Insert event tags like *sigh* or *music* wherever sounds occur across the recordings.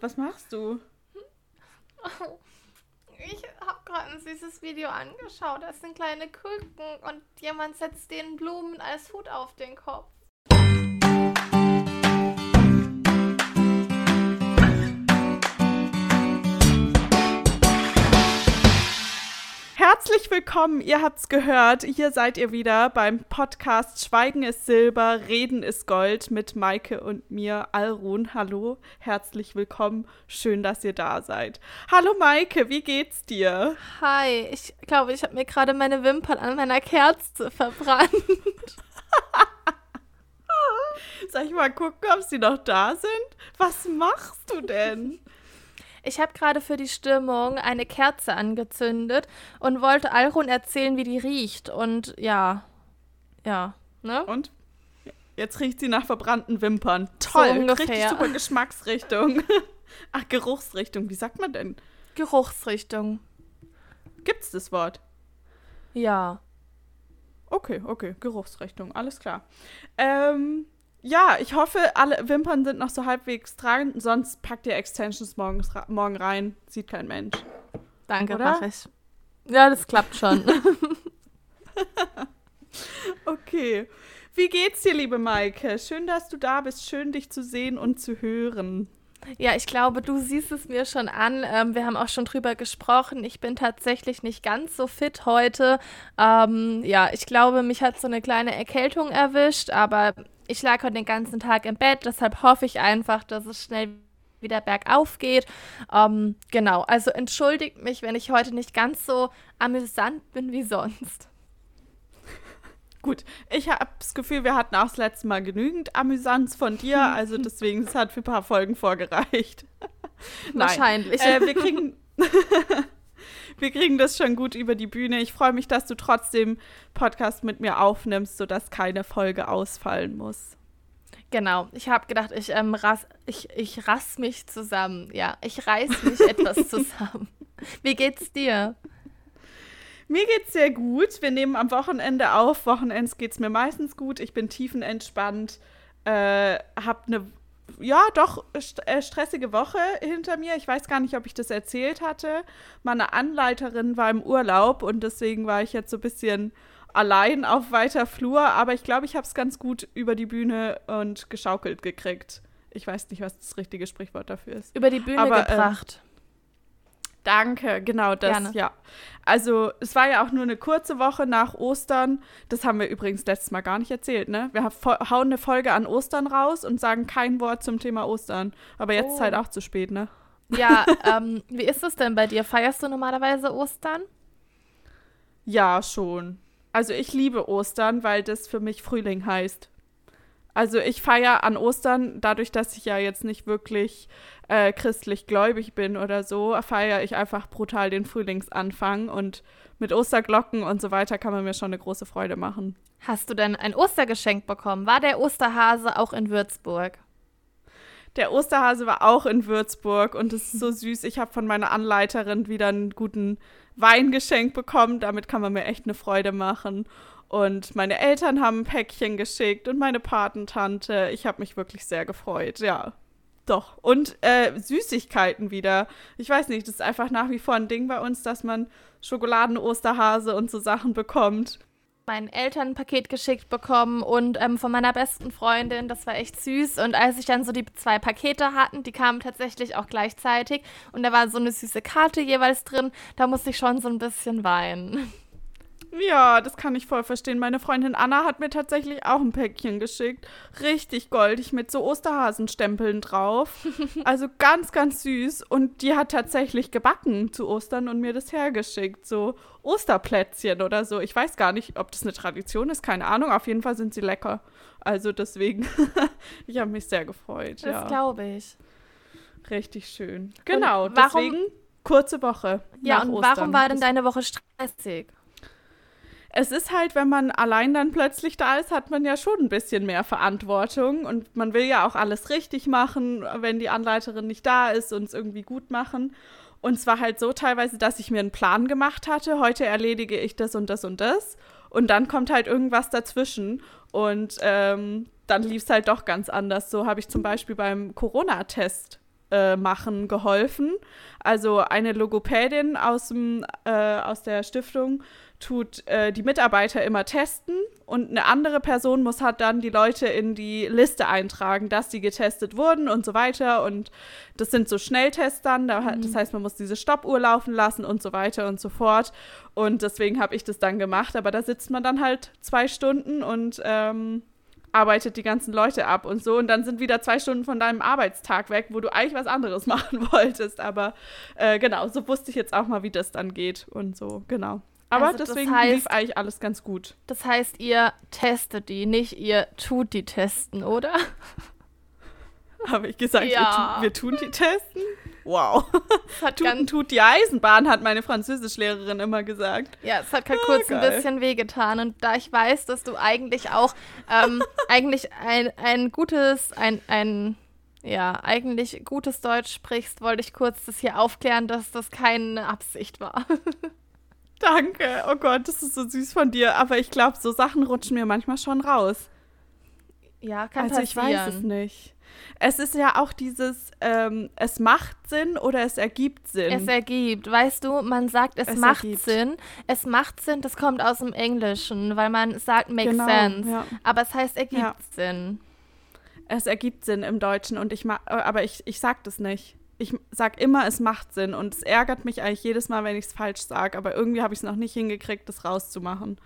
Was machst du? Ich habe gerade ein süßes Video angeschaut. Das sind kleine Küken und jemand setzt denen Blumen als Hut auf den Kopf. Herzlich willkommen, ihr habt's gehört. Hier seid ihr wieder beim Podcast Schweigen ist Silber, Reden ist Gold mit Maike und mir, Alrun. Hallo, herzlich willkommen. Schön, dass ihr da seid. Hallo Maike, wie geht's dir? Hi, ich glaube, ich habe mir gerade meine Wimpern an meiner Kerze verbrannt. *laughs* Soll ich mal gucken, ob sie noch da sind? Was machst du denn? *laughs* Ich habe gerade für die Stimmung eine Kerze angezündet und wollte Alrun erzählen, wie die riecht. Und ja, ja, ne? Und? Jetzt riecht sie nach verbrannten Wimpern. Toll, so richtig super Geschmacksrichtung. *laughs* Ach, Geruchsrichtung, wie sagt man denn? Geruchsrichtung. Gibt's das Wort? Ja. Okay, okay, Geruchsrichtung, alles klar. Ähm, ja, ich hoffe, alle Wimpern sind noch so halbwegs dran. Sonst packt ihr Extensions morgens, morgen rein. Sieht kein Mensch. Danke, Oder? mach ich. Ja, das klappt schon. *laughs* okay. Wie geht's dir, liebe Maike? Schön, dass du da bist. Schön, dich zu sehen und zu hören. Ja, ich glaube, du siehst es mir schon an. Ähm, wir haben auch schon drüber gesprochen. Ich bin tatsächlich nicht ganz so fit heute. Ähm, ja, ich glaube, mich hat so eine kleine Erkältung erwischt, aber ich lag heute den ganzen Tag im Bett, deshalb hoffe ich einfach, dass es schnell wieder bergauf geht. Ähm, genau, also entschuldigt mich, wenn ich heute nicht ganz so amüsant bin wie sonst. *laughs* Gut, ich habe das Gefühl, wir hatten auch das letzte Mal genügend Amüsanz von dir, also *laughs* deswegen es hat für ein paar Folgen vorgereicht. *laughs* Wahrscheinlich. Äh, wir kriegen wir kriegen das schon gut über die Bühne. Ich freue mich, dass du trotzdem Podcast mit mir aufnimmst, sodass keine Folge ausfallen muss. Genau, ich habe gedacht, ich, ähm, rass, ich, ich rass mich zusammen. Ja, ich reiß *laughs* mich etwas zusammen. Wie geht's dir? Mir geht's sehr gut. Wir nehmen am Wochenende auf. Wochenends geht's mir meistens gut. Ich bin tiefenentspannt. Äh, hab eine ja, doch st äh, stressige Woche hinter mir. Ich weiß gar nicht, ob ich das erzählt hatte. Meine Anleiterin war im Urlaub und deswegen war ich jetzt so ein bisschen allein auf weiter Flur. Aber ich glaube, ich habe es ganz gut über die Bühne und geschaukelt gekriegt. Ich weiß nicht, was das richtige Sprichwort dafür ist. Über die Bühne Aber, ähm, gebracht. Danke, genau das, Gerne. ja. Also, es war ja auch nur eine kurze Woche nach Ostern. Das haben wir übrigens letztes Mal gar nicht erzählt, ne? Wir hauen eine Folge an Ostern raus und sagen kein Wort zum Thema Ostern. Aber jetzt oh. ist halt auch zu spät, ne? Ja, *laughs* ähm, wie ist es denn bei dir? Feierst du normalerweise Ostern? Ja, schon. Also, ich liebe Ostern, weil das für mich Frühling heißt. Also ich feiere an Ostern, dadurch, dass ich ja jetzt nicht wirklich äh, christlich gläubig bin oder so, feiere ich einfach brutal den Frühlingsanfang und mit Osterglocken und so weiter kann man mir schon eine große Freude machen. Hast du denn ein Ostergeschenk bekommen? War der Osterhase auch in Würzburg? Der Osterhase war auch in Würzburg und es ist so süß. Ich habe von meiner Anleiterin wieder einen guten Wein geschenkt bekommen. Damit kann man mir echt eine Freude machen. Und meine Eltern haben ein Päckchen geschickt und meine Patentante. Ich habe mich wirklich sehr gefreut, ja. Doch. Und äh, Süßigkeiten wieder. Ich weiß nicht, das ist einfach nach wie vor ein Ding bei uns, dass man Schokoladen-Osterhase und so Sachen bekommt. Meinen Eltern ein Paket geschickt bekommen und ähm, von meiner besten Freundin. Das war echt süß. Und als ich dann so die zwei Pakete hatten, die kamen tatsächlich auch gleichzeitig. Und da war so eine süße Karte jeweils drin. Da musste ich schon so ein bisschen weinen. Ja, das kann ich voll verstehen. Meine Freundin Anna hat mir tatsächlich auch ein Päckchen geschickt. Richtig goldig mit so Osterhasenstempeln drauf. *laughs* Also ganz, ganz süß. Und die hat tatsächlich gebacken zu Ostern und mir das hergeschickt. So Osterplätzchen oder so. Ich weiß gar nicht, ob das eine Tradition ist. Keine Ahnung. Auf jeden Fall sind sie lecker. Also deswegen, *laughs* ich habe mich sehr gefreut. Das ja. glaube ich. Richtig schön. Genau, warum, deswegen kurze Woche. Ja, und Ostern. warum war denn deine Woche stressig? Es ist halt, wenn man allein dann plötzlich da ist, hat man ja schon ein bisschen mehr Verantwortung und man will ja auch alles richtig machen, wenn die Anleiterin nicht da ist und es irgendwie gut machen. Und zwar halt so teilweise, dass ich mir einen Plan gemacht hatte, heute erledige ich das und das und das. Und dann kommt halt irgendwas dazwischen. Und ähm, dann lief es halt doch ganz anders. So habe ich zum Beispiel beim Corona-Test machen geholfen. Also eine Logopädin aus, dem, äh, aus der Stiftung tut äh, die Mitarbeiter immer testen und eine andere Person muss halt dann die Leute in die Liste eintragen, dass die getestet wurden und so weiter. Und das sind so Schnelltests dann. Da, mhm. Das heißt, man muss diese Stoppuhr laufen lassen und so weiter und so fort. Und deswegen habe ich das dann gemacht. Aber da sitzt man dann halt zwei Stunden und ähm, arbeitet die ganzen Leute ab und so. Und dann sind wieder zwei Stunden von deinem Arbeitstag weg, wo du eigentlich was anderes *laughs* machen wolltest. Aber äh, genau, so wusste ich jetzt auch mal, wie das dann geht und so, genau. Aber also deswegen heißt, lief eigentlich alles ganz gut. Das heißt, ihr testet die, nicht ihr tut die testen, oder? *laughs* Habe ich gesagt, ja. wir, tu, wir, tun die testen? Wow. *laughs* Tuten tut die Eisenbahn, hat meine Französischlehrerin immer gesagt. Ja, es hat gerade ah, kurz geil. ein bisschen wehgetan. Und da ich weiß, dass du eigentlich auch ähm, *laughs* eigentlich ein, ein gutes, ein, ein ja, eigentlich gutes Deutsch sprichst, wollte ich kurz das hier aufklären, dass das keine Absicht war. *laughs* Danke. Oh Gott, das ist so süß von dir. Aber ich glaube, so Sachen rutschen mir manchmal schon raus. Ja, kann also passieren. ich weiß es nicht. Es ist ja auch dieses, ähm, es macht Sinn oder es ergibt Sinn. Es ergibt. Weißt du, man sagt, es, es macht ergibt. Sinn. Es macht Sinn, das kommt aus dem Englischen, weil man sagt, makes genau, sense. Ja. Aber es heißt, ergibt ja. Sinn. Es ergibt Sinn im Deutschen und ich äh, aber ich, ich sag das nicht ich sage immer, es macht Sinn und es ärgert mich eigentlich jedes Mal, wenn ich es falsch sage, aber irgendwie habe ich es noch nicht hingekriegt, das rauszumachen.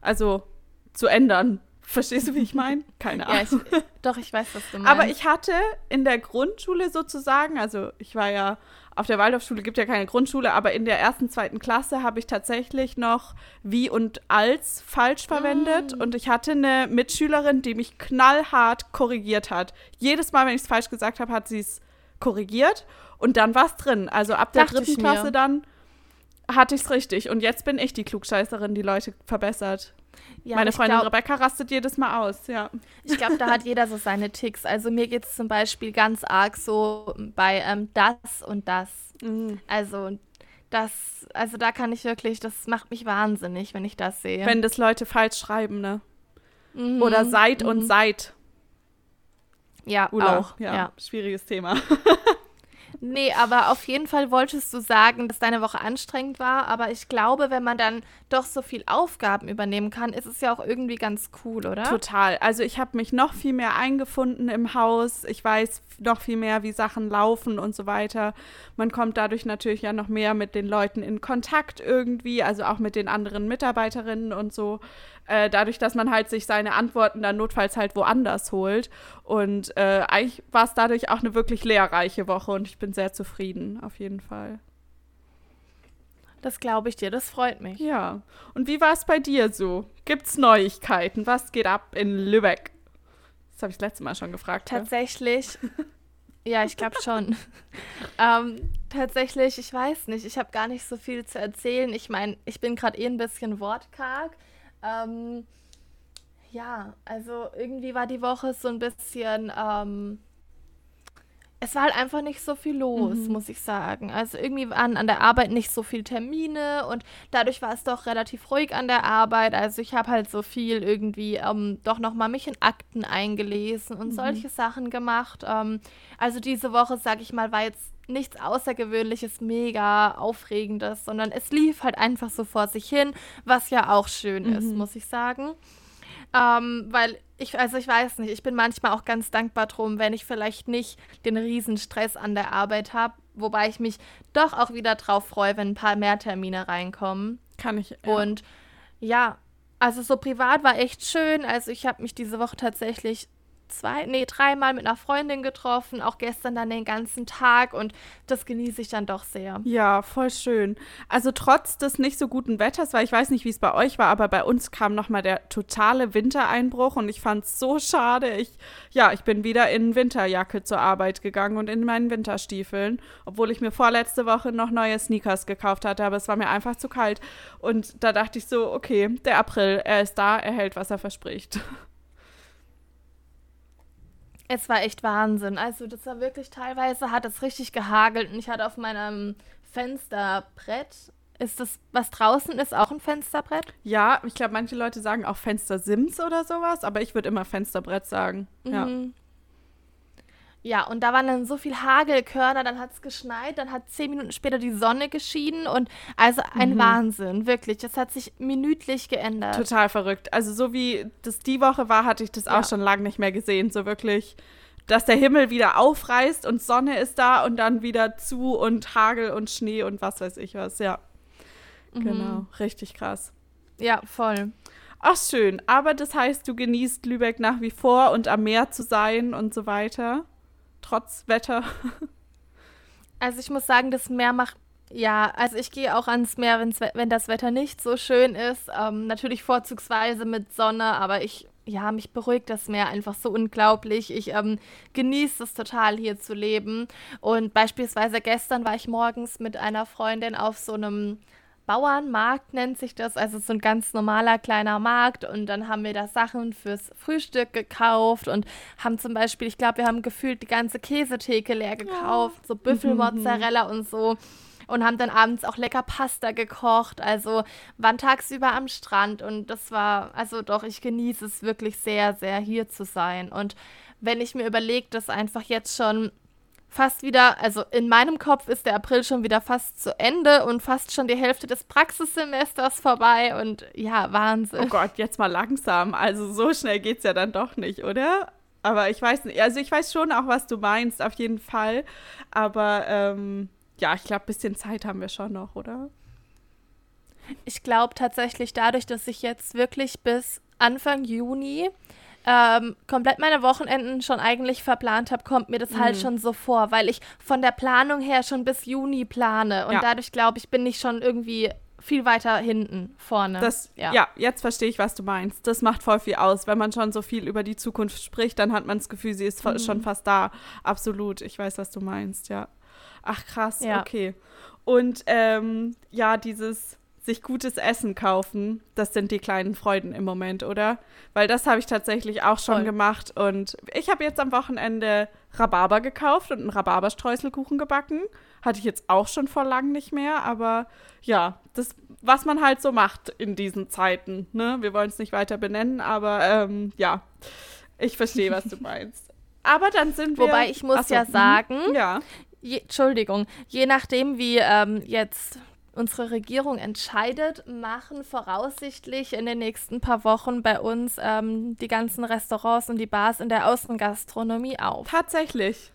Also zu ändern. Verstehst du, wie ich meine? Keine Ahnung. Ja, ich, doch, ich weiß, was du meinst. Aber ich hatte in der Grundschule sozusagen, also ich war ja auf der Waldorfschule, gibt ja keine Grundschule, aber in der ersten, zweiten Klasse habe ich tatsächlich noch wie und als falsch verwendet. Mm. Und ich hatte eine Mitschülerin, die mich knallhart korrigiert hat. Jedes Mal, wenn ich es falsch gesagt habe, hat sie es korrigiert und dann war es drin. Also ab der dritten Klasse dann hatte ich es richtig. Und jetzt bin ich die Klugscheißerin, die Leute verbessert. Ja, Meine Freundin glaub, Rebecca rastet jedes Mal aus, ja. Ich glaube, da hat *laughs* jeder so seine Ticks. Also mir geht es zum Beispiel ganz arg so bei ähm, das und das. Mhm. Also das, also da kann ich wirklich, das macht mich wahnsinnig, wenn ich das sehe. Wenn das Leute falsch schreiben, ne? Mhm. Oder seit mhm. und seit. Ja, Ula. auch. Ja, ja, schwieriges Thema. *laughs* Nee, aber auf jeden Fall wolltest du sagen, dass deine Woche anstrengend war. Aber ich glaube, wenn man dann doch so viel Aufgaben übernehmen kann, ist es ja auch irgendwie ganz cool, oder? Total. Also ich habe mich noch viel mehr eingefunden im Haus. Ich weiß noch viel mehr, wie Sachen laufen und so weiter. Man kommt dadurch natürlich ja noch mehr mit den Leuten in Kontakt irgendwie, also auch mit den anderen Mitarbeiterinnen und so. Äh, dadurch, dass man halt sich seine Antworten dann notfalls halt woanders holt. Und äh, eigentlich war es dadurch auch eine wirklich lehrreiche Woche und ich bin sehr zufrieden, auf jeden Fall. Das glaube ich dir, das freut mich. Ja. Und wie war es bei dir so? Gibt's Neuigkeiten? Was geht ab in Lübeck? Das habe ich das letzte Mal schon gefragt. Tatsächlich. *laughs* Ja, ich glaube schon. *laughs* ähm, tatsächlich, ich weiß nicht, ich habe gar nicht so viel zu erzählen. Ich meine, ich bin gerade eh ein bisschen wortkarg. Ähm, ja, also irgendwie war die Woche so ein bisschen, ähm, es war halt einfach nicht so viel los, mhm. muss ich sagen. Also irgendwie waren an der Arbeit nicht so viele Termine und dadurch war es doch relativ ruhig an der Arbeit. Also ich habe halt so viel irgendwie ähm, doch nochmal mich in Akten eingelesen und mhm. solche Sachen gemacht. Ähm, also diese Woche, sag ich mal, war jetzt nichts Außergewöhnliches, mega Aufregendes, sondern es lief halt einfach so vor sich hin, was ja auch schön mhm. ist, muss ich sagen. Ähm, weil ich, also ich weiß nicht, ich bin manchmal auch ganz dankbar drum, wenn ich vielleicht nicht den Riesenstress an der Arbeit habe, wobei ich mich doch auch wieder drauf freue, wenn ein paar mehr Termine reinkommen. Kann ich. Ja. Und ja, also so privat war echt schön. Also ich habe mich diese Woche tatsächlich zwei, nee, dreimal mit einer Freundin getroffen, auch gestern dann den ganzen Tag und das genieße ich dann doch sehr. Ja, voll schön. Also trotz des nicht so guten Wetters, weil ich weiß nicht, wie es bei euch war, aber bei uns kam nochmal der totale Wintereinbruch und ich fand es so schade. Ich, ja, ich bin wieder in Winterjacke zur Arbeit gegangen und in meinen Winterstiefeln, obwohl ich mir vorletzte Woche noch neue Sneakers gekauft hatte, aber es war mir einfach zu kalt. Und da dachte ich so, okay, der April, er ist da, er hält, was er verspricht. *laughs* Es war echt Wahnsinn. Also, das war wirklich teilweise, hat es richtig gehagelt und ich hatte auf meinem Fensterbrett. Ist das, was draußen ist, auch ein Fensterbrett? Ja, ich glaube, manche Leute sagen auch Fenstersims oder sowas, aber ich würde immer Fensterbrett sagen. Mhm. Ja. Ja, und da waren dann so viel Hagelkörner, dann hat es geschneit, dann hat zehn Minuten später die Sonne geschienen und also ein mhm. Wahnsinn, wirklich. Das hat sich minütlich geändert. Total verrückt. Also so wie das die Woche war, hatte ich das ja. auch schon lange nicht mehr gesehen. So wirklich, dass der Himmel wieder aufreißt und Sonne ist da und dann wieder zu und Hagel und Schnee und was weiß ich was. Ja, mhm. genau, richtig krass. Ja, voll. Ach schön, aber das heißt, du genießt Lübeck nach wie vor und am Meer zu sein und so weiter trotz Wetter? Also ich muss sagen, das Meer macht ja, also ich gehe auch ans Meer, wenn's, wenn das Wetter nicht so schön ist. Ähm, natürlich vorzugsweise mit Sonne, aber ich, ja, mich beruhigt das Meer einfach so unglaublich. Ich ähm, genieße es total, hier zu leben. Und beispielsweise gestern war ich morgens mit einer Freundin auf so einem Bauernmarkt nennt sich das, also so ein ganz normaler kleiner Markt. Und dann haben wir da Sachen fürs Frühstück gekauft und haben zum Beispiel, ich glaube, wir haben gefühlt die ganze Käsetheke leer gekauft, ja. so Büffelmozzarella mhm. und so. Und haben dann abends auch lecker Pasta gekocht, also waren tagsüber am Strand. Und das war, also doch, ich genieße es wirklich sehr, sehr hier zu sein. Und wenn ich mir überlege, dass einfach jetzt schon fast wieder, also in meinem Kopf ist der April schon wieder fast zu Ende und fast schon die Hälfte des Praxissemesters vorbei und ja, Wahnsinn. Oh Gott, jetzt mal langsam. Also so schnell geht es ja dann doch nicht, oder? Aber ich weiß nicht, also ich weiß schon auch, was du meinst, auf jeden Fall. Aber ähm, ja, ich glaube, ein bisschen Zeit haben wir schon noch, oder? Ich glaube tatsächlich dadurch, dass ich jetzt wirklich bis Anfang Juni ähm, komplett meine Wochenenden schon eigentlich verplant habe, kommt mir das halt mhm. halt schon so vor, weil ich von der Planung her schon bis Juni plane und ja. dadurch glaube ich, bin ich schon irgendwie viel weiter hinten vorne. Das, ja. ja, jetzt verstehe ich, was du meinst. Das macht voll viel aus. Wenn man schon so viel über die Zukunft spricht, dann hat man das Gefühl, sie ist mhm. schon fast da. Absolut. Ich weiß, was du meinst, ja. Ach krass, ja. okay. Und ähm, ja, dieses sich gutes Essen kaufen, das sind die kleinen Freuden im Moment, oder? Weil das habe ich tatsächlich auch schon Voll. gemacht und ich habe jetzt am Wochenende Rhabarber gekauft und einen Rhabarberstreuselkuchen gebacken. Hatte ich jetzt auch schon vor lang nicht mehr, aber ja, das, was man halt so macht in diesen Zeiten, ne? Wir wollen es nicht weiter benennen, aber ähm, ja, ich verstehe, was du *laughs* meinst. Aber dann sind wir. Wobei ich muss achso, ja hm, sagen, ja. Je, Entschuldigung, je nachdem, wie ähm, jetzt unsere Regierung entscheidet, machen voraussichtlich in den nächsten paar Wochen bei uns ähm, die ganzen Restaurants und die Bars in der Außengastronomie auf. Tatsächlich.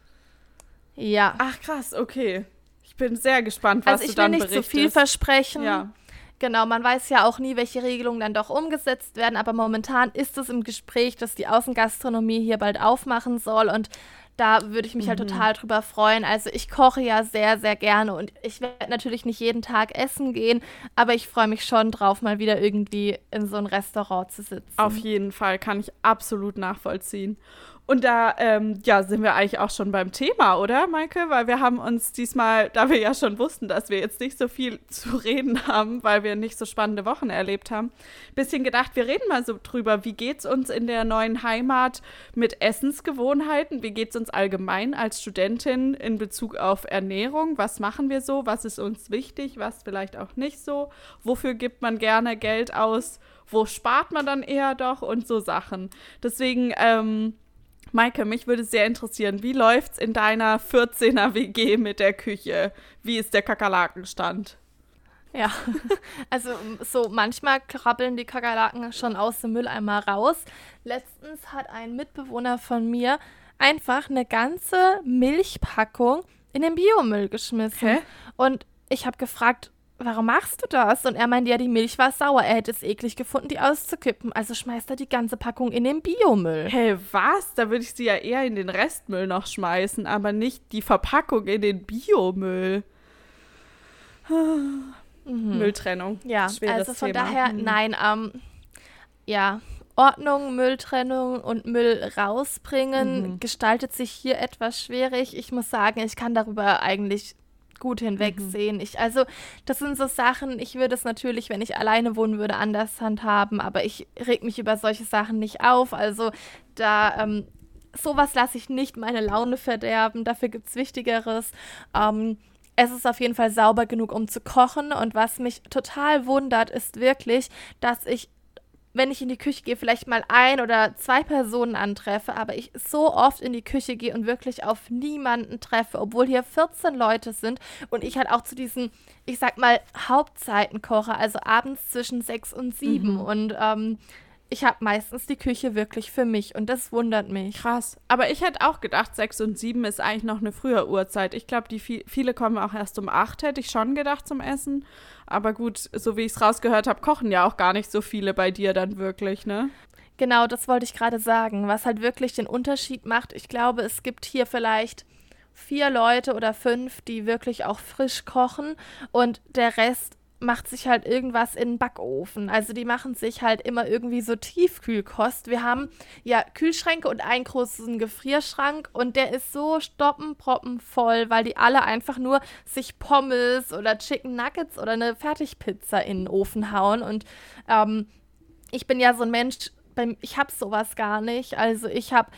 Ja. Ach krass, okay. Ich bin sehr gespannt, was also du dann berichtest. Also ich will nicht zu viel versprechen. Ja. Genau, man weiß ja auch nie, welche Regelungen dann doch umgesetzt werden, aber momentan ist es im Gespräch, dass die Außengastronomie hier bald aufmachen soll und da würde ich mich halt mhm. halt total drüber freuen. Also ich koche ja sehr, sehr gerne und ich werde natürlich nicht jeden Tag essen gehen, aber ich freue mich schon drauf, mal wieder irgendwie in so ein Restaurant zu sitzen. Auf jeden Fall, kann ich absolut nachvollziehen. Und da, ähm, ja, sind wir eigentlich auch schon beim Thema, oder, Maike? Weil wir haben uns diesmal, da wir ja schon wussten, dass wir jetzt nicht so viel *laughs* zu reden haben, weil wir nicht so spannende Wochen erlebt haben, bisschen gedacht, wir reden mal so drüber, wie geht's uns in der neuen Heimat mit Essensgewohnheiten? Wie geht's uns allgemein als Studentin in Bezug auf Ernährung? Was machen wir so? Was ist uns wichtig? Was vielleicht auch nicht so? Wofür gibt man gerne Geld aus? Wo spart man dann eher doch? Und so Sachen. Deswegen, ähm, Maike, mich würde sehr interessieren, wie läuft's in deiner 14er WG mit der Küche? Wie ist der Kakerlakenstand? Ja, *laughs* also so manchmal krabbeln die Kakerlaken schon aus dem Mülleimer raus. Letztens hat ein Mitbewohner von mir einfach eine ganze Milchpackung in den Biomüll geschmissen. Hä? Und ich habe gefragt, warum machst du das? Und er meinte, ja, die Milch war sauer. Er hätte es eklig gefunden, die auszukippen. Also schmeißt er die ganze Packung in den Biomüll. Hey, was? Da würde ich sie ja eher in den Restmüll noch schmeißen, aber nicht die Verpackung in den Biomüll. Mhm. Mülltrennung. Ja, also von Thema. daher, mhm. nein, ähm, ja, Ordnung, Mülltrennung und Müll rausbringen mhm. gestaltet sich hier etwas schwierig. Ich muss sagen, ich kann darüber eigentlich gut hinwegsehen. Mhm. Ich, also, das sind so Sachen, ich würde es natürlich, wenn ich alleine wohnen würde, anders handhaben, aber ich reg mich über solche Sachen nicht auf. Also, da, ähm, sowas lasse ich nicht meine Laune verderben. Dafür gibt es Wichtigeres. Ähm, es ist auf jeden Fall sauber genug, um zu kochen. Und was mich total wundert, ist wirklich, dass ich wenn ich in die Küche gehe, vielleicht mal ein oder zwei Personen antreffe, aber ich so oft in die Küche gehe und wirklich auf niemanden treffe, obwohl hier 14 Leute sind und ich halt auch zu diesen, ich sag mal, Hauptzeiten koche, also abends zwischen sechs und sieben mhm. und ähm, ich habe meistens die Küche wirklich für mich und das wundert mich. Krass. Aber ich hätte auch gedacht, sechs und sieben ist eigentlich noch eine frühe Uhrzeit. Ich glaube, die viele kommen auch erst um acht, hätte ich schon gedacht zum Essen. Aber gut, so wie ich es rausgehört habe, kochen ja auch gar nicht so viele bei dir dann wirklich, ne? Genau, das wollte ich gerade sagen. Was halt wirklich den Unterschied macht, ich glaube, es gibt hier vielleicht vier Leute oder fünf, die wirklich auch frisch kochen und der Rest macht sich halt irgendwas in den Backofen. Also die machen sich halt immer irgendwie so Tiefkühlkost. Wir haben ja Kühlschränke und einen großen Gefrierschrank und der ist so stoppenproppen voll, weil die alle einfach nur sich Pommes oder Chicken Nuggets oder eine Fertigpizza in den Ofen hauen. Und ähm, ich bin ja so ein Mensch, ich habe sowas gar nicht. Also ich habe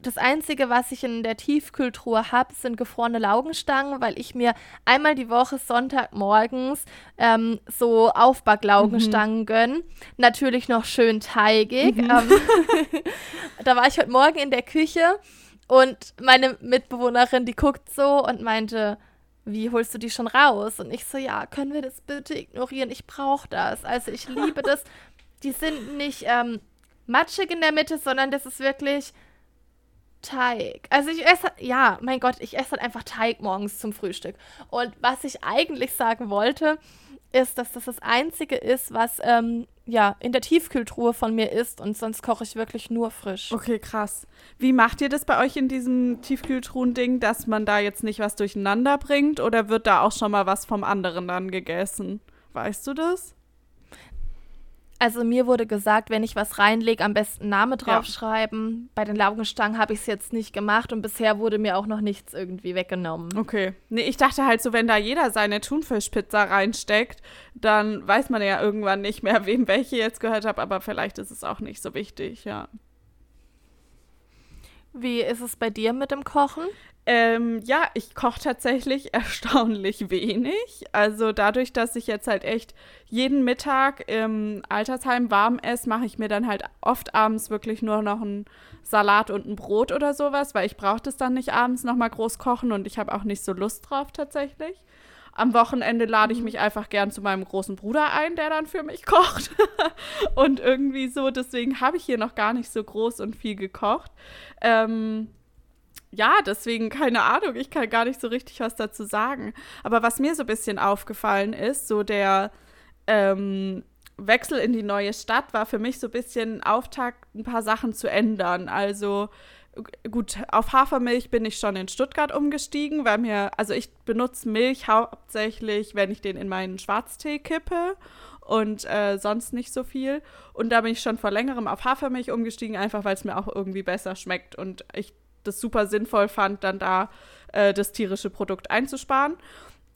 das Einzige, was ich in der Tiefkühltruhe habe, sind gefrorene Laugenstangen, weil ich mir einmal die Woche Sonntagmorgens ähm, so Aufbacklaugenstangen mhm. gönne. Natürlich noch schön teigig. Mhm. Ähm, *laughs* da war ich heute Morgen in der Küche und meine Mitbewohnerin, die guckt so und meinte, wie holst du die schon raus? Und ich so, ja, können wir das bitte ignorieren? Ich brauche das. Also ich liebe das. Die sind nicht ähm, matschig in der Mitte, sondern das ist wirklich Teig. Also ich esse, ja, mein Gott, ich esse halt einfach Teig morgens zum Frühstück. Und was ich eigentlich sagen wollte, ist, dass das das Einzige ist, was ähm, ja in der Tiefkühltruhe von mir ist und sonst koche ich wirklich nur frisch. Okay, krass. Wie macht ihr das bei euch in diesem Tiefkühltruhen-Ding, dass man da jetzt nicht was durcheinander bringt oder wird da auch schon mal was vom anderen dann gegessen? Weißt du das? Also mir wurde gesagt, wenn ich was reinlege, am besten Name draufschreiben. Ja. Bei den Laugenstangen habe ich es jetzt nicht gemacht und bisher wurde mir auch noch nichts irgendwie weggenommen. Okay. Nee, ich dachte halt so, wenn da jeder seine Thunfischpizza reinsteckt, dann weiß man ja irgendwann nicht mehr, *laughs* wem welche jetzt gehört hat, aber vielleicht ist es auch nicht so wichtig, ja. Wie ist es bei dir mit dem Kochen? Ähm, ja, ich koche tatsächlich *laughs* erstaunlich wenig. Also dadurch, dass ich jetzt halt echt jeden Mittag im Altersheim warm esse, mache ich mir dann halt oft abends wirklich nur noch einen Salat und ein Brot oder sowas, weil ich brauche das dann nicht abends nochmal groß kochen und ich habe auch nicht so Lust drauf tatsächlich. Am Wochenende lade ich mhm. mich einfach gern zu meinem großen Bruder ein, der dann für mich *laughs* kocht. und irgendwie so, deswegen habe ich hier noch gar nicht so groß und viel gekocht. Ähm, ja, deswegen keine Ahnung, ich kann gar nicht so richtig was dazu sagen. Aber was mir so ein bisschen aufgefallen ist, so der ähm, Wechsel in die neue Stadt war für mich so ein bisschen Auftakt, ein paar Sachen zu ändern. Also gut, auf Hafermilch bin ich schon in Stuttgart umgestiegen, weil mir, also ich benutze Milch hauptsächlich, wenn ich den in meinen Schwarztee kippe und äh, sonst nicht so viel. Und da bin ich schon vor längerem auf Hafermilch umgestiegen, einfach weil es mir auch irgendwie besser schmeckt und ich das super sinnvoll fand, dann da äh, das tierische Produkt einzusparen.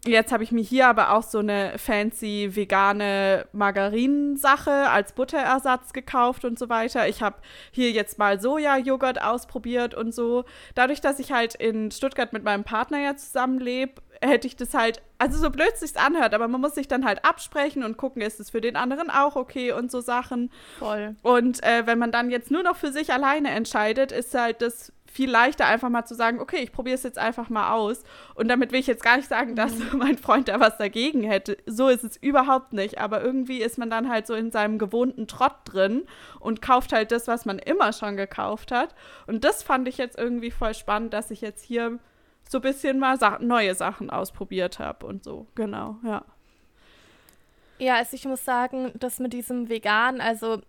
Jetzt habe ich mir hier aber auch so eine fancy vegane Margarinensache als Butterersatz gekauft und so weiter. Ich habe hier jetzt mal Soja-Joghurt ausprobiert und so. Dadurch, dass ich halt in Stuttgart mit meinem Partner ja zusammenlebe, hätte ich das halt, also so blöd sich's anhört, aber man muss sich dann halt absprechen und gucken, ist es für den anderen auch okay und so Sachen. Voll. Und äh, wenn man dann jetzt nur noch für sich alleine entscheidet, ist halt das viel leichter, einfach mal zu sagen, okay, ich probiere es jetzt einfach mal aus. Und damit will ich jetzt gar nicht sagen, dass mhm. *laughs* mein Freund da was dagegen hätte. So ist es überhaupt nicht. Aber irgendwie ist man dann halt so in seinem gewohnten Trott drin und kauft halt das, was man immer schon gekauft hat. Und das fand ich jetzt irgendwie voll spannend, dass ich jetzt hier so ein bisschen mal Sa neue Sachen ausprobiert habe und so. Genau, ja. Ja, also ich muss sagen, das mit diesem Vegan, also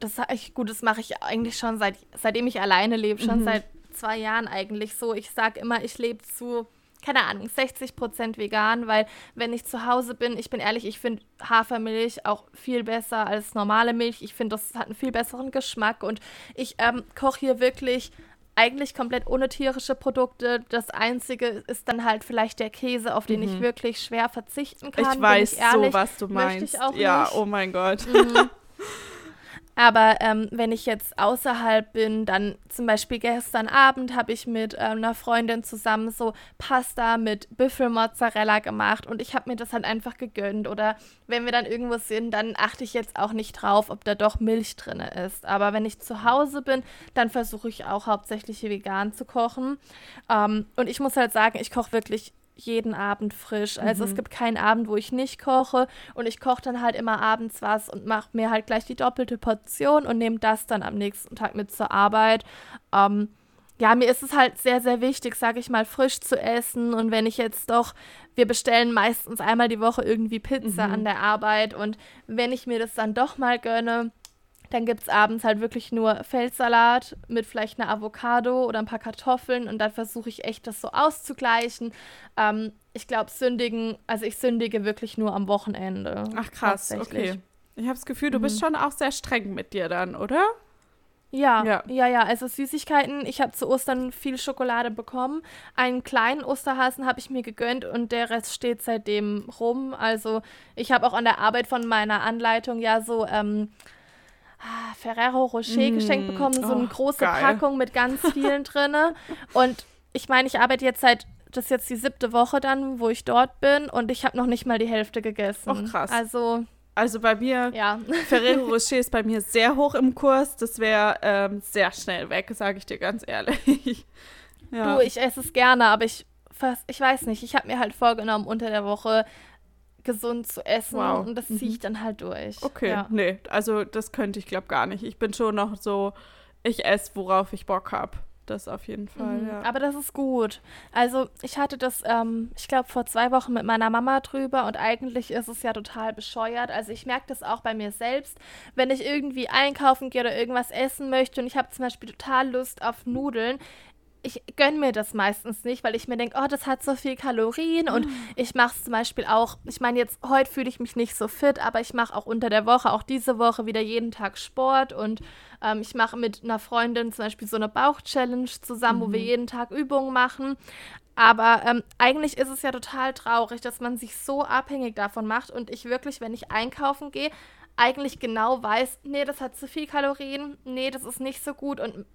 das ich gut, das mache ich eigentlich schon seit seitdem ich alleine lebe, schon mhm. seit zwei Jahren eigentlich so. Ich sage immer, ich lebe zu, keine Ahnung, 60 Prozent vegan, weil wenn ich zu Hause bin, ich bin ehrlich, ich finde Hafermilch auch viel besser als normale Milch. Ich finde, das hat einen viel besseren Geschmack und ich ähm, koche hier wirklich eigentlich komplett ohne tierische Produkte. Das Einzige ist dann halt vielleicht der Käse, auf den mhm. ich wirklich schwer verzichten kann. Ich weiß ich ehrlich, so, was du meinst. ja, nicht. oh mein Gott. Mhm. *laughs* Aber ähm, wenn ich jetzt außerhalb bin, dann zum Beispiel gestern Abend habe ich mit äh, einer Freundin zusammen so Pasta mit Büffelmozzarella gemacht und ich habe mir das halt einfach gegönnt. Oder wenn wir dann irgendwo sind, dann achte ich jetzt auch nicht drauf, ob da doch Milch drin ist. Aber wenn ich zu Hause bin, dann versuche ich auch hauptsächlich vegan zu kochen. Ähm, und ich muss halt sagen, ich koche wirklich jeden Abend frisch. Also mhm. es gibt keinen Abend, wo ich nicht koche und ich koche dann halt immer abends was und mache mir halt gleich die doppelte Portion und nehme das dann am nächsten Tag mit zur Arbeit. Ähm, ja, mir ist es halt sehr, sehr wichtig, sage ich mal, frisch zu essen. Und wenn ich jetzt doch, wir bestellen meistens einmal die Woche irgendwie Pizza mhm. an der Arbeit und wenn ich mir das dann doch mal gönne, dann gibt es abends halt wirklich nur Feldsalat mit vielleicht einer Avocado oder ein paar Kartoffeln und dann versuche ich echt das so auszugleichen. Ähm, ich glaube, sündigen, also ich sündige wirklich nur am Wochenende. Ach krass, okay. Ich habe das Gefühl, du mhm. bist schon auch sehr streng mit dir dann, oder? Ja, ja, ja, ja. Also Süßigkeiten. Ich habe zu Ostern viel Schokolade bekommen. Einen kleinen Osterhasen habe ich mir gegönnt und der Rest steht seitdem rum. Also ich habe auch an der Arbeit von meiner Anleitung ja so ähm, ah, Ferrero Rocher mm. geschenkt bekommen, so eine oh, große geil. Packung mit ganz vielen drinne. Und ich meine, ich arbeite jetzt seit das ist jetzt die siebte Woche dann, wo ich dort bin und ich habe noch nicht mal die Hälfte gegessen. Ach krass. Also also bei mir, ja. *laughs* Ferrero Rocher ist bei mir sehr hoch im Kurs. Das wäre ähm, sehr schnell weg, sage ich dir ganz ehrlich. *laughs* ja. Du, ich esse es gerne, aber ich, ich weiß nicht. Ich habe mir halt vorgenommen, unter der Woche gesund zu essen wow. und das ziehe ich mhm. dann halt durch. Okay, ja. nee, also das könnte ich glaube gar nicht. Ich bin schon noch so, ich esse, worauf ich Bock habe. Das auf jeden Fall, mhm. ja. Aber das ist gut. Also ich hatte das, ähm, ich glaube, vor zwei Wochen mit meiner Mama drüber und eigentlich ist es ja total bescheuert. Also ich merke das auch bei mir selbst, wenn ich irgendwie einkaufen gehe oder irgendwas essen möchte und ich habe zum Beispiel total Lust auf Nudeln ich gönne mir das meistens nicht, weil ich mir denke, oh, das hat so viel Kalorien und mm. ich mache es zum Beispiel auch, ich meine, jetzt heute fühle ich mich nicht so fit, aber ich mache auch unter der Woche, auch diese Woche wieder jeden Tag Sport und ähm, ich mache mit einer Freundin zum Beispiel so eine Bauch-Challenge zusammen, mhm. wo wir mhm. jeden Tag Übungen machen. Aber ähm, eigentlich ist es ja total traurig, dass man sich so abhängig davon macht und ich wirklich, wenn ich einkaufen gehe, eigentlich genau weiß, nee, das hat zu viel Kalorien, nee, das ist nicht so gut und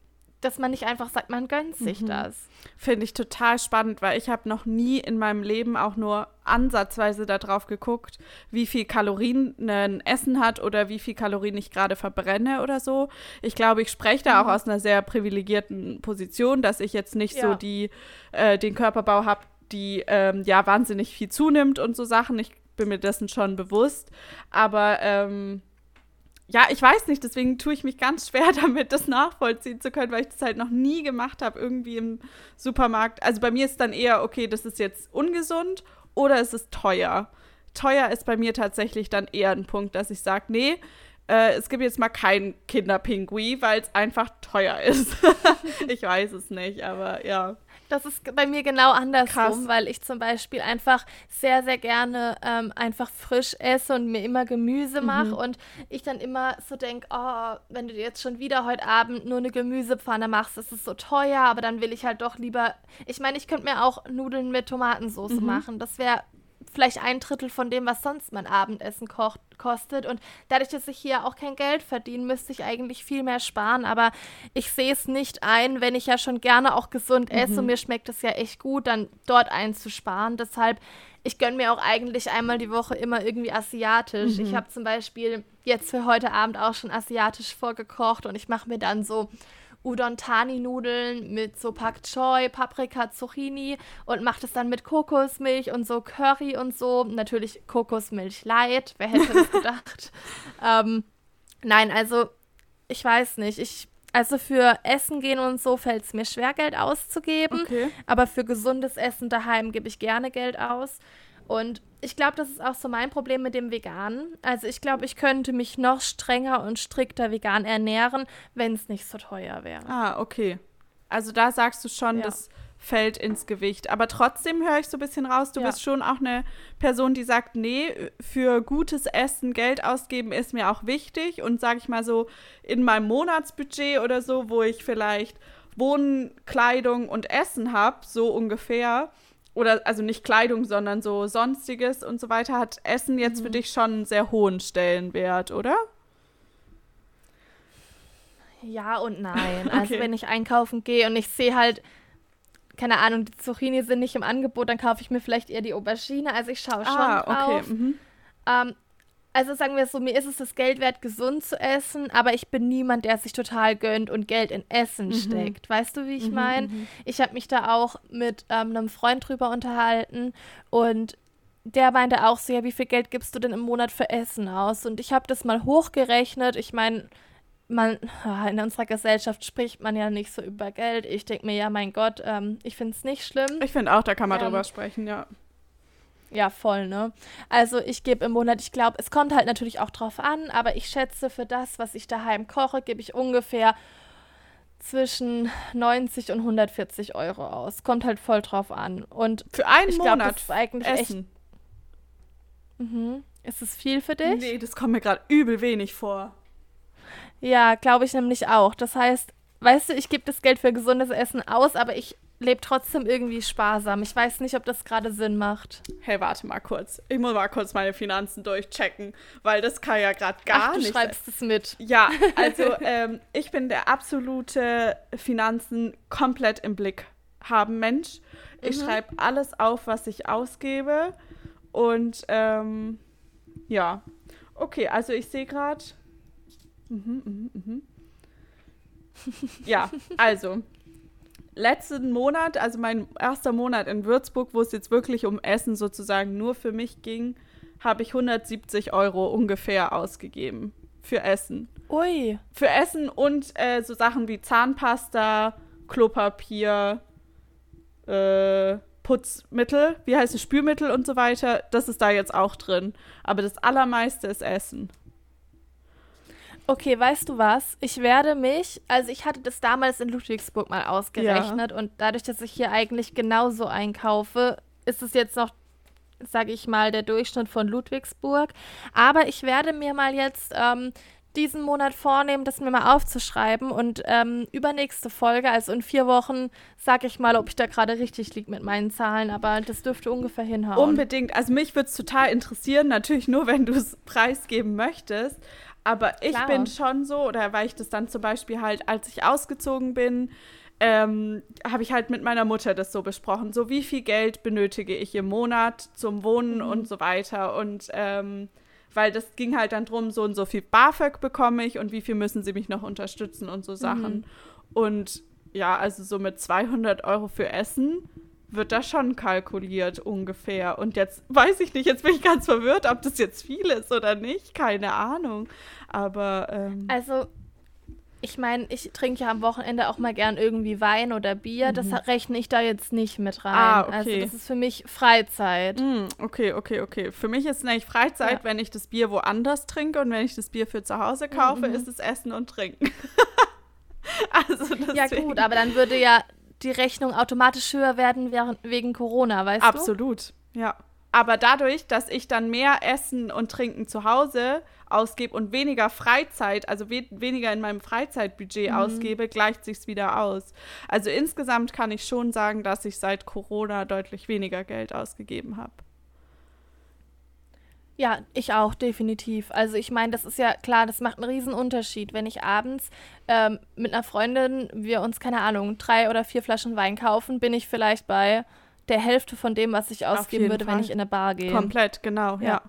dass man nicht einfach sagt, man gönnt sich mhm. das. Finde ich total spannend, weil ich habe noch nie in meinem Leben auch nur ansatzweise darauf geguckt, wie viel Kalorien ein Essen hat oder wie viel Kalorien ich gerade verbrenne oder so. Ich glaube, ich spreche da mhm. auch aus einer sehr privilegierten Position, dass ich jetzt nicht ja. so die, äh, den Körperbau habe, die ähm, ja wahnsinnig viel zunimmt und so Sachen. Ich bin mir dessen schon bewusst. Aber ähm, ja, ich weiß nicht, deswegen tue ich mich ganz schwer *laughs* damit, das nachvollziehen zu können, weil ich das halt noch nie gemacht habe, irgendwie im Supermarkt. Also bei mir ist dann eher, okay, das ist jetzt ungesund oder es ist teuer. Teuer ist bei mir tatsächlich dann eher ein Punkt, dass ich sage, nee, äh, es gibt jetzt mal keinen Kinderpingui, weil es einfach teuer *laughs* ist. ich weiß es nicht, aber ja. Das ist bei mir genau andersrum, weil ich zum Beispiel einfach sehr, sehr gerne ähm, einfach frisch esse und mir immer Gemüse mache mhm. und ich dann immer so denke, oh, wenn du jetzt schon wieder heute Abend nur eine Gemüsepfanne machst, ist es so teuer, aber dann will ich halt doch lieber, ich meine, ich könnte mir auch Nudeln mit Tomatensauce mhm. machen. Das wäre vielleicht ein Drittel von dem, was sonst mein Abendessen kocht, kostet. Und dadurch, dass ich hier auch kein Geld verdiene, müsste ich eigentlich viel mehr sparen. Aber ich sehe es nicht ein, wenn ich ja schon gerne auch gesund esse mhm. und mir schmeckt es ja echt gut, dann dort einzusparen. Deshalb, ich gönne mir auch eigentlich einmal die Woche immer irgendwie asiatisch. Mhm. Ich habe zum Beispiel jetzt für heute Abend auch schon asiatisch vorgekocht und ich mache mir dann so Udon-Tani-Nudeln mit so Pak Choi, Paprika, Zucchini und macht es dann mit Kokosmilch und so Curry und so. Natürlich Kokosmilch light, wer hätte das *laughs* gedacht? ähm, nein, also ich weiß nicht. Ich, also für Essen gehen und so fällt es mir schwer, Geld auszugeben. Okay. Aber für gesundes Essen daheim gebe ich gerne Geld aus. Und ich glaube, das ist auch so mein Problem mit dem Veganen. Also ich glaube, ich könnte mich noch strenger und strikter vegan ernähren, wenn es nicht so teuer wäre. Ah, okay. Also da sagst du schon, ja. das fällt ins Gewicht. Aber trotzdem höre ich so ein bisschen raus, du ja. bist schon auch eine Person, die sagt, nee, für gutes Essen Geld ausgeben ist mir auch wichtig. Und sage ich mal so, in meinem Monatsbudget oder so, wo ich vielleicht Wohnen, Kleidung und Essen habe, so ungefähr, oder also nicht Kleidung, sondern so sonstiges und so weiter, hat Essen jetzt mhm. für dich schon einen sehr hohen Stellenwert, oder? Ja und nein. *laughs* Also wenn ich einkaufen gehe und ich sehe halt, keine Ahnung, die Zucchini sind nicht im Angebot, dann kaufe ich mir vielleicht eher die Aubergine. Also ich schaue schon ah, drauf. okay. Mhm. Ähm, also sagen wir es so, mir ist es das Geld wert, gesund zu essen, aber ich bin niemand, der sich total gönnt und Geld in Essen Mhm. steckt. Weißt du, wie ich Mhm, meine? mhm. Ich habe mich da auch mit ähm, einem Freund drüber unterhalten und der meinte auch so, ja, wie viel Geld gibst du denn im Monat für Essen aus? Und ich habe das mal hochgerechnet. Ich meine, man, *laughs* in unserer Gesellschaft spricht man ja nicht so über Geld. Ich denke mir, ja, mein Gott, ähm, ich finde es nicht schlimm. Ich finde auch, da kann man Ähm, drüber sprechen, ja. Ja, voll, ne? Also ich gebe im Monat, ich glaube, es kommt halt natürlich auch drauf an, aber ich schätze, für das, was ich daheim koche, gebe ich ungefähr zwischen 90 und 140 Euro aus. Kommt halt voll drauf an. Und Für einen ich glaube, Monat das ist eigentlich echt. Essen. Mhm. Ist es viel für dich? Nee, das kommt mir gerade übel wenig vor. Ja, glaube ich nämlich auch. Das heißt, weißt du, ich gebe das Geld für gesundes Essen aus, aber ich lebe trotzdem irgendwie sparsam. Ich weiß nicht, ob das gerade Sinn macht. Hey, warte mal kurz. Ich muss mal kurz meine Finanzen durchchecken, weil das kann ja gerade gar Ach, du nicht. schreibst es mit. Ja, *laughs* also ähm, ich bin der absolute Finanzen komplett im Blick haben Mensch. Ich Mhm. schreibe alles auf, was ich ausgebe. Und ähm, ja, okay, also ich sehe gerade. Mhm, mhm, mhm. *laughs* Ja, also letzten Monat, also mein erster Monat in Würzburg, wo es jetzt wirklich um Essen sozusagen nur für mich ging, habe ich 170 Euro ungefähr ausgegeben für Essen. Ui. Für Essen und äh, so Sachen wie Zahnpasta, Klopapier, äh, Putzmittel, wie heißt es, Spülmittel und so weiter. Das ist da jetzt auch drin. Aber das Allermeiste ist Essen. Okay, weißt du was? Ich werde mich, also ich hatte das damals in Ludwigsburg mal ausgerechnet und dadurch, dass ich hier eigentlich genauso einkaufe, ist es jetzt noch, sage ich mal, der Durchschnitt von Ludwigsburg. Aber ich werde mir mal jetzt ähm, diesen Monat vornehmen, das mir mal aufzuschreiben und ähm, übernächste Folge, also in vier Wochen, sage ich mal, ob ich da gerade richtig liege mit meinen Zahlen, aber das dürfte ungefähr hinhauen. Unbedingt. Also mich würde es total interessieren, natürlich nur, wenn du es preisgeben möchtest. Aber ich Klar. bin schon so, oder weil ich das dann zum Beispiel halt, als ich ausgezogen bin, ähm, habe ich halt mit meiner Mutter das so besprochen. So, wie viel Geld benötige ich im Monat zum Wohnen Mhm. und so weiter. Und ähm, weil das ging halt dann drum, so und so viel BAföG bekomme ich und wie viel müssen sie mich noch unterstützen und so Sachen. Mhm. Und ja, also so mit 200 Euro für Essen wird das schon kalkuliert ungefähr. Und jetzt weiß ich nicht, jetzt bin ich ganz verwirrt, ob das jetzt viel ist oder nicht. Keine Ahnung. Aber ähm, Also, ich meine, ich trinke ja am Wochenende auch mal gern irgendwie Wein oder Bier. Das rechne ich da jetzt nicht mit rein. Mhm. Ah, Also, okay. das ist für mich Freizeit. mh, okay, okay, okay. Für mich ist nämlich Freizeit, Ja. wenn ich das Bier woanders trinke und wenn ich das Bier für zu Hause kaufe, Mhm. ist es Essen und Trinken. *laughs* also Ja, gut, aber dann würde ja die Rechnung automatisch höher werden während, wegen Corona, weißt Absolut, ja. Aber dadurch, dass ich dann mehr Essen und Trinken zu Hause ausgebe und weniger Freizeit, also we weniger in meinem Freizeitbudget Mhm. ausgebe, gleicht sich's wieder aus. Also insgesamt kann ich schon sagen, dass ich seit Corona deutlich weniger Geld ausgegeben habe. Ja, ich auch, definitiv. Also ich meine, das ist ja klar, das macht einen riesen Unterschied, wenn ich abends ähm, mit einer Freundin, wir uns, keine Ahnung, drei oder vier Flaschen Wein kaufen, bin ich vielleicht bei der Hälfte von dem, was ich ausgeben würde, wenn Fall. ich in eine Bar gehe. Komplett, genau, ja. Ja.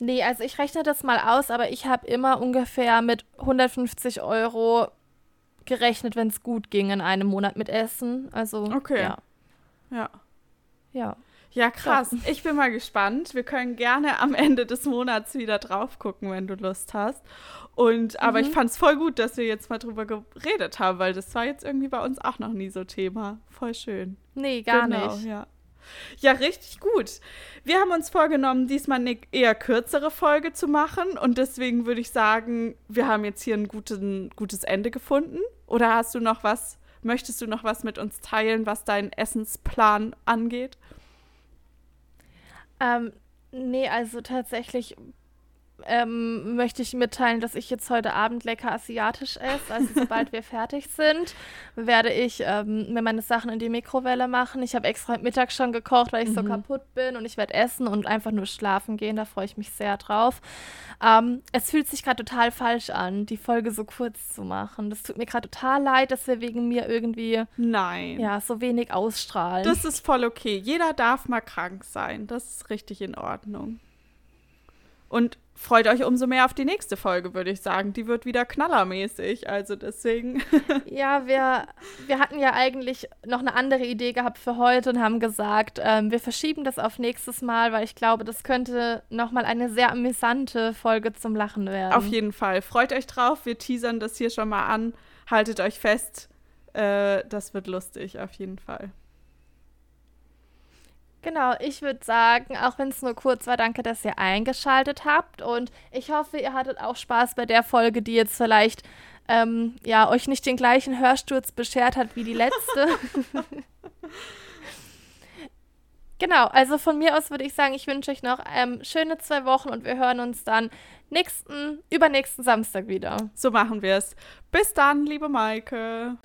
Nee, also ich rechne das mal aus, aber ich habe immer ungefähr mit 150 Euro gerechnet, wenn es gut ging in einem Monat mit Essen. Also, Okay. ja. Ja. ja. Ja, krass. Ich bin mal gespannt. Wir können gerne am Ende des Monats wieder drauf gucken, wenn du Lust hast. Und aber ich Mhm. fand es voll gut, dass wir jetzt mal drüber geredet haben, weil das war jetzt irgendwie bei uns auch noch nie so Thema. Voll schön. Nee, gar genau, nicht. Ja. ja, richtig gut. Wir haben uns vorgenommen, diesmal eine eher kürzere Folge zu machen. Und deswegen würde ich sagen, wir haben jetzt hier ein guten, gutes Ende gefunden. Oder hast du noch was, möchtest du noch was mit uns teilen, was deinen Essensplan angeht? Ähm, nee, also tatsächlich ähm, möchte ich mitteilen, dass ich jetzt heute Abend lecker asiatisch esse. Also *laughs* sobald wir fertig sind, werde ich ähm, mir meine Sachen in die Mikrowelle machen. Ich habe extra Mittag schon gekocht, weil ich mhm. so kaputt bin und ich werde essen und einfach nur schlafen gehen. Da freue ich mich sehr drauf. Ähm, es fühlt sich gerade total falsch an, die Folge so kurz zu machen. Das tut mir gerade total leid, dass wir wegen mir irgendwie Nein. Ja, so wenig ausstrahlen. Das ist voll okay. Jeder darf mal krank sein. Das ist richtig in Ordnung. Und freut euch umso mehr auf die nächste Folge, würde ich sagen. Die wird wieder knallermäßig. Also deswegen. *laughs* ja, wir, wir hatten ja eigentlich noch eine andere Idee gehabt für heute und haben gesagt, ähm, wir verschieben das auf nächstes Mal, weil ich glaube, das könnte nochmal eine sehr amüsante Folge zum Lachen werden. Auf jeden Fall. Freut euch drauf. Wir teasern das hier schon mal an. Haltet euch fest. Äh, das wird lustig, auf jeden Fall. Genau, ich würde sagen, auch wenn es nur kurz war, danke, dass ihr eingeschaltet habt. Und ich hoffe, ihr hattet auch Spaß bei der Folge, die jetzt vielleicht ähm, ja, euch nicht den gleichen Hörsturz beschert hat wie die letzte. *laughs* genau, also von mir aus würde ich sagen, ich wünsche euch noch ähm, schöne zwei Wochen und wir hören uns dann nächsten, übernächsten Samstag wieder. So machen wir es. Bis dann, liebe Maike.